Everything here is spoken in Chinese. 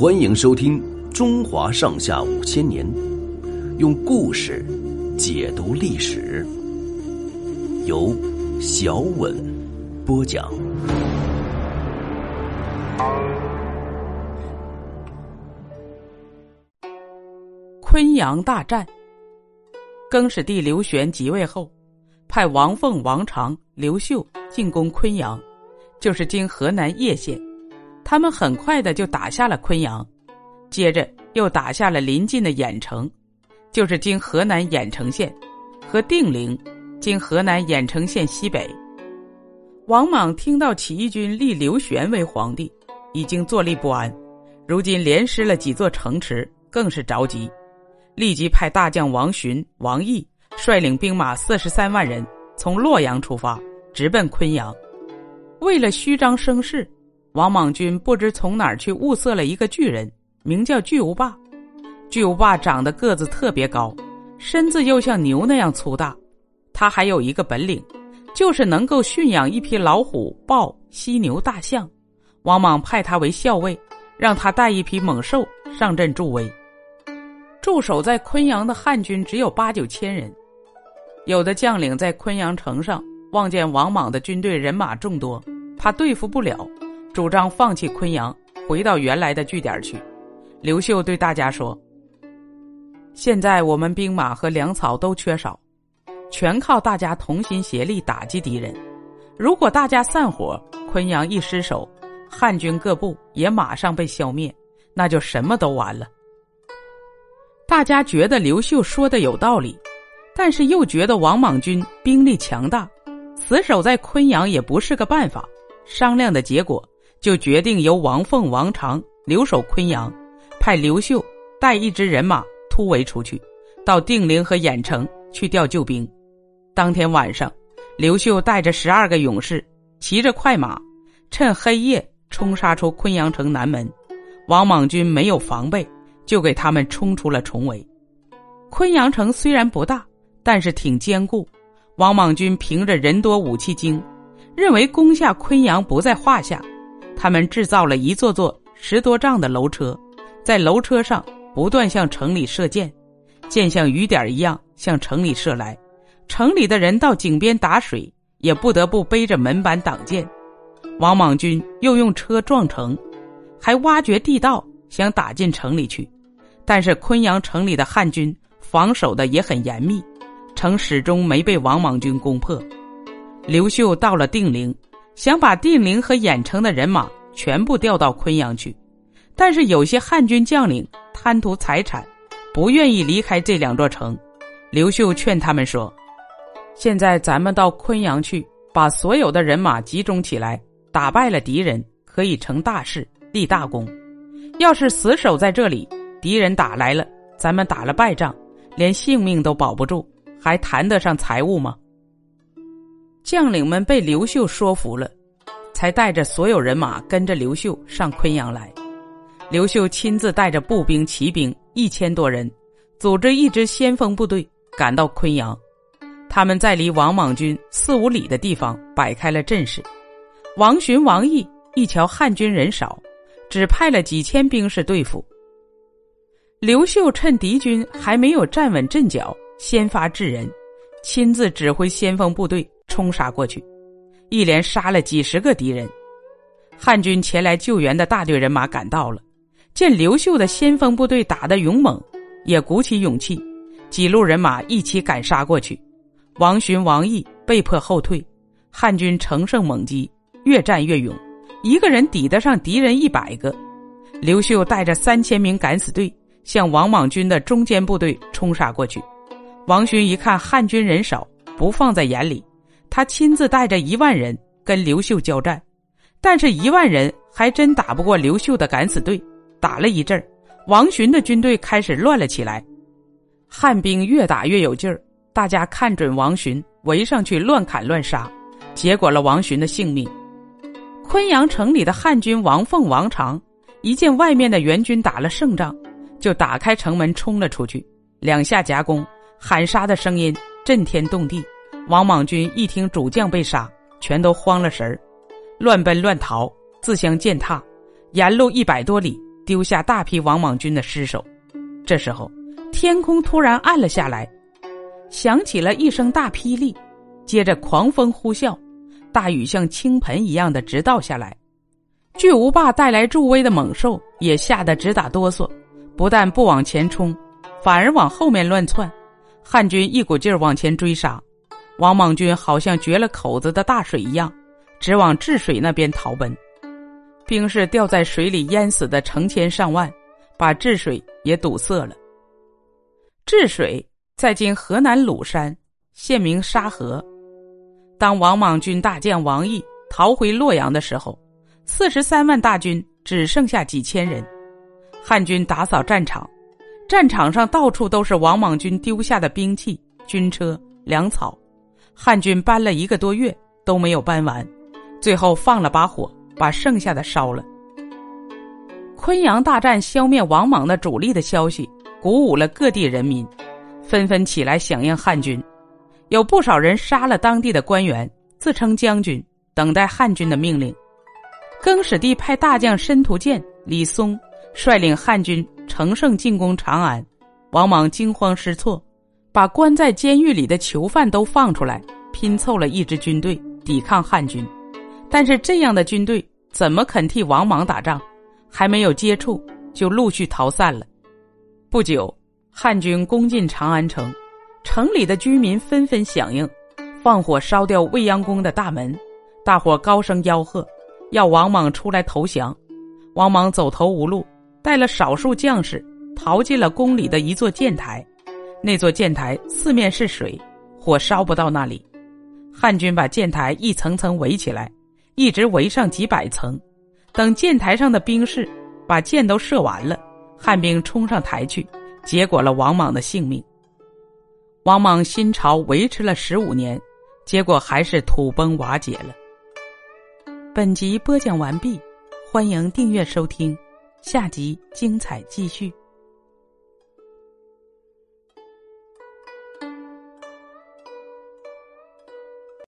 欢迎收听《中华上下五千年》，用故事解读历史，由小稳播讲。昆阳大战，更始帝刘玄即位后，派王凤、王长、刘秀进攻昆阳，就是今河南叶县。他们很快的就打下了昆阳，接着又打下了邻近的郾城，就是今河南郾城县，和定陵，今河南郾城县西北。王莽听到起义军立刘玄为皇帝，已经坐立不安，如今连失了几座城池，更是着急，立即派大将王寻、王毅率领兵马四十三万人从洛阳出发，直奔昆阳，为了虚张声势。王莽军不知从哪儿去物色了一个巨人，名叫巨无霸。巨无霸长得个子特别高，身子又像牛那样粗大。他还有一个本领，就是能够驯养一匹老虎、豹、犀牛、大象。王莽派他为校尉，让他带一匹猛兽上阵助威。驻守在昆阳的汉军只有八九千人，有的将领在昆阳城上望见王莽的军队人马众多，怕对付不了。主张放弃昆阳，回到原来的据点去。刘秀对大家说：“现在我们兵马和粮草都缺少，全靠大家同心协力打击敌人。如果大家散伙，昆阳一失守，汉军各部也马上被消灭，那就什么都完了。”大家觉得刘秀说的有道理，但是又觉得王莽军兵力强大，死守在昆阳也不是个办法。商量的结果。就决定由王凤、王长留守昆阳，派刘秀带一支人马突围出去，到定陵和郾城去调救兵。当天晚上，刘秀带着十二个勇士，骑着快马，趁黑夜冲杀出昆阳城南门。王莽军没有防备，就给他们冲出了重围。昆阳城虽然不大，但是挺坚固。王莽军凭着人多武器精，认为攻下昆阳不在话下。他们制造了一座座十多丈的楼车，在楼车上不断向城里射箭，箭像雨点一样向城里射来。城里的人到井边打水，也不得不背着门板挡箭。王莽军又用车撞城，还挖掘地道想打进城里去。但是昆阳城里的汉军防守的也很严密，城始终没被王莽军攻破。刘秀到了定陵。想把定陵和郾城的人马全部调到昆阳去，但是有些汉军将领贪图财产，不愿意离开这两座城。刘秀劝他们说：“现在咱们到昆阳去，把所有的人马集中起来，打败了敌人，可以成大事，立大功。要是死守在这里，敌人打来了，咱们打了败仗，连性命都保不住，还谈得上财物吗？”将领们被刘秀说服了，才带着所有人马跟着刘秀上昆阳来。刘秀亲自带着步兵、骑兵一千多人，组织一支先锋部队赶到昆阳。他们在离王莽军四五里的地方摆开了阵势。王寻、王毅一瞧汉军人少，只派了几千兵士对付。刘秀趁敌军还没有站稳阵脚，先发制人，亲自指挥先锋部队。冲杀过去，一连杀了几十个敌人。汉军前来救援的大队人马赶到了，见刘秀的先锋部队打得勇猛，也鼓起勇气，几路人马一起赶杀过去。王寻、王毅被迫后退，汉军乘胜猛击，越战越勇，一个人抵得上敌人一百个。刘秀带着三千名敢死队向王莽军的中间部队冲杀过去。王寻一看汉军人少，不放在眼里。他亲自带着一万人跟刘秀交战，但是一万人还真打不过刘秀的敢死队。打了一阵儿，王寻的军队开始乱了起来，汉兵越打越有劲儿。大家看准王寻，围上去乱砍乱杀，结果了王寻的性命。昆阳城里的汉军王凤、王长一见外面的援军打了胜仗，就打开城门冲了出去，两下夹攻，喊杀的声音震天动地。王莽军一听主将被杀，全都慌了神儿，乱奔乱逃，自相践踏。沿路一百多里，丢下大批王莽军的尸首。这时候，天空突然暗了下来，响起了一声大霹雳，接着狂风呼啸，大雨像倾盆一样的直倒下来。巨无霸带来助威的猛兽也吓得直打哆嗦，不但不往前冲，反而往后面乱窜。汉军一股劲儿往前追杀，王莽军好像绝了口子的大水一样，直往治水那边逃奔。兵士掉在水里淹死的成千上万，把治水也堵塞了。治水在今河南鲁山，县名沙河。当王莽军大将王毅逃回洛阳的时候，四十三万大军只剩下几千人。汉军打扫战场。战场上到处都是王莽军丢下的兵器、军车、粮草，汉军搬了一个多月都没有搬完，最后放了把火，把剩下的烧了。昆阳大战消灭王莽的主力的消息，鼓舞了各地人民，纷纷起来响应汉军，有不少人杀了当地的官员，自称将军，等待汉军的命令。更始帝派大将申屠建、李松率领汉军。乘胜进攻长安，王莽惊慌失措，把关在监狱里的囚犯都放出来，拼凑了一支军队抵抗汉军。但是这样的军队怎么肯替王莽打仗？还没有接触，就陆续逃散了。不久，汉军攻进长安城，城里的居民纷纷响应，放火烧掉未央宫的大门，大伙高声吆喝，要王莽出来投降。王莽走投无路。带了少数将士逃进了宫里的一座箭台，那座箭台四面是水，火烧不到那里。汉军把箭台一层层围起来，一直围上几百层。等箭台上的兵士把箭都射完了，汉兵冲上台去，结果了王莽的性命。王莽新朝维持了十五年，结果还是土崩瓦解了。本集播讲完毕，欢迎订阅收听。下集精彩继续。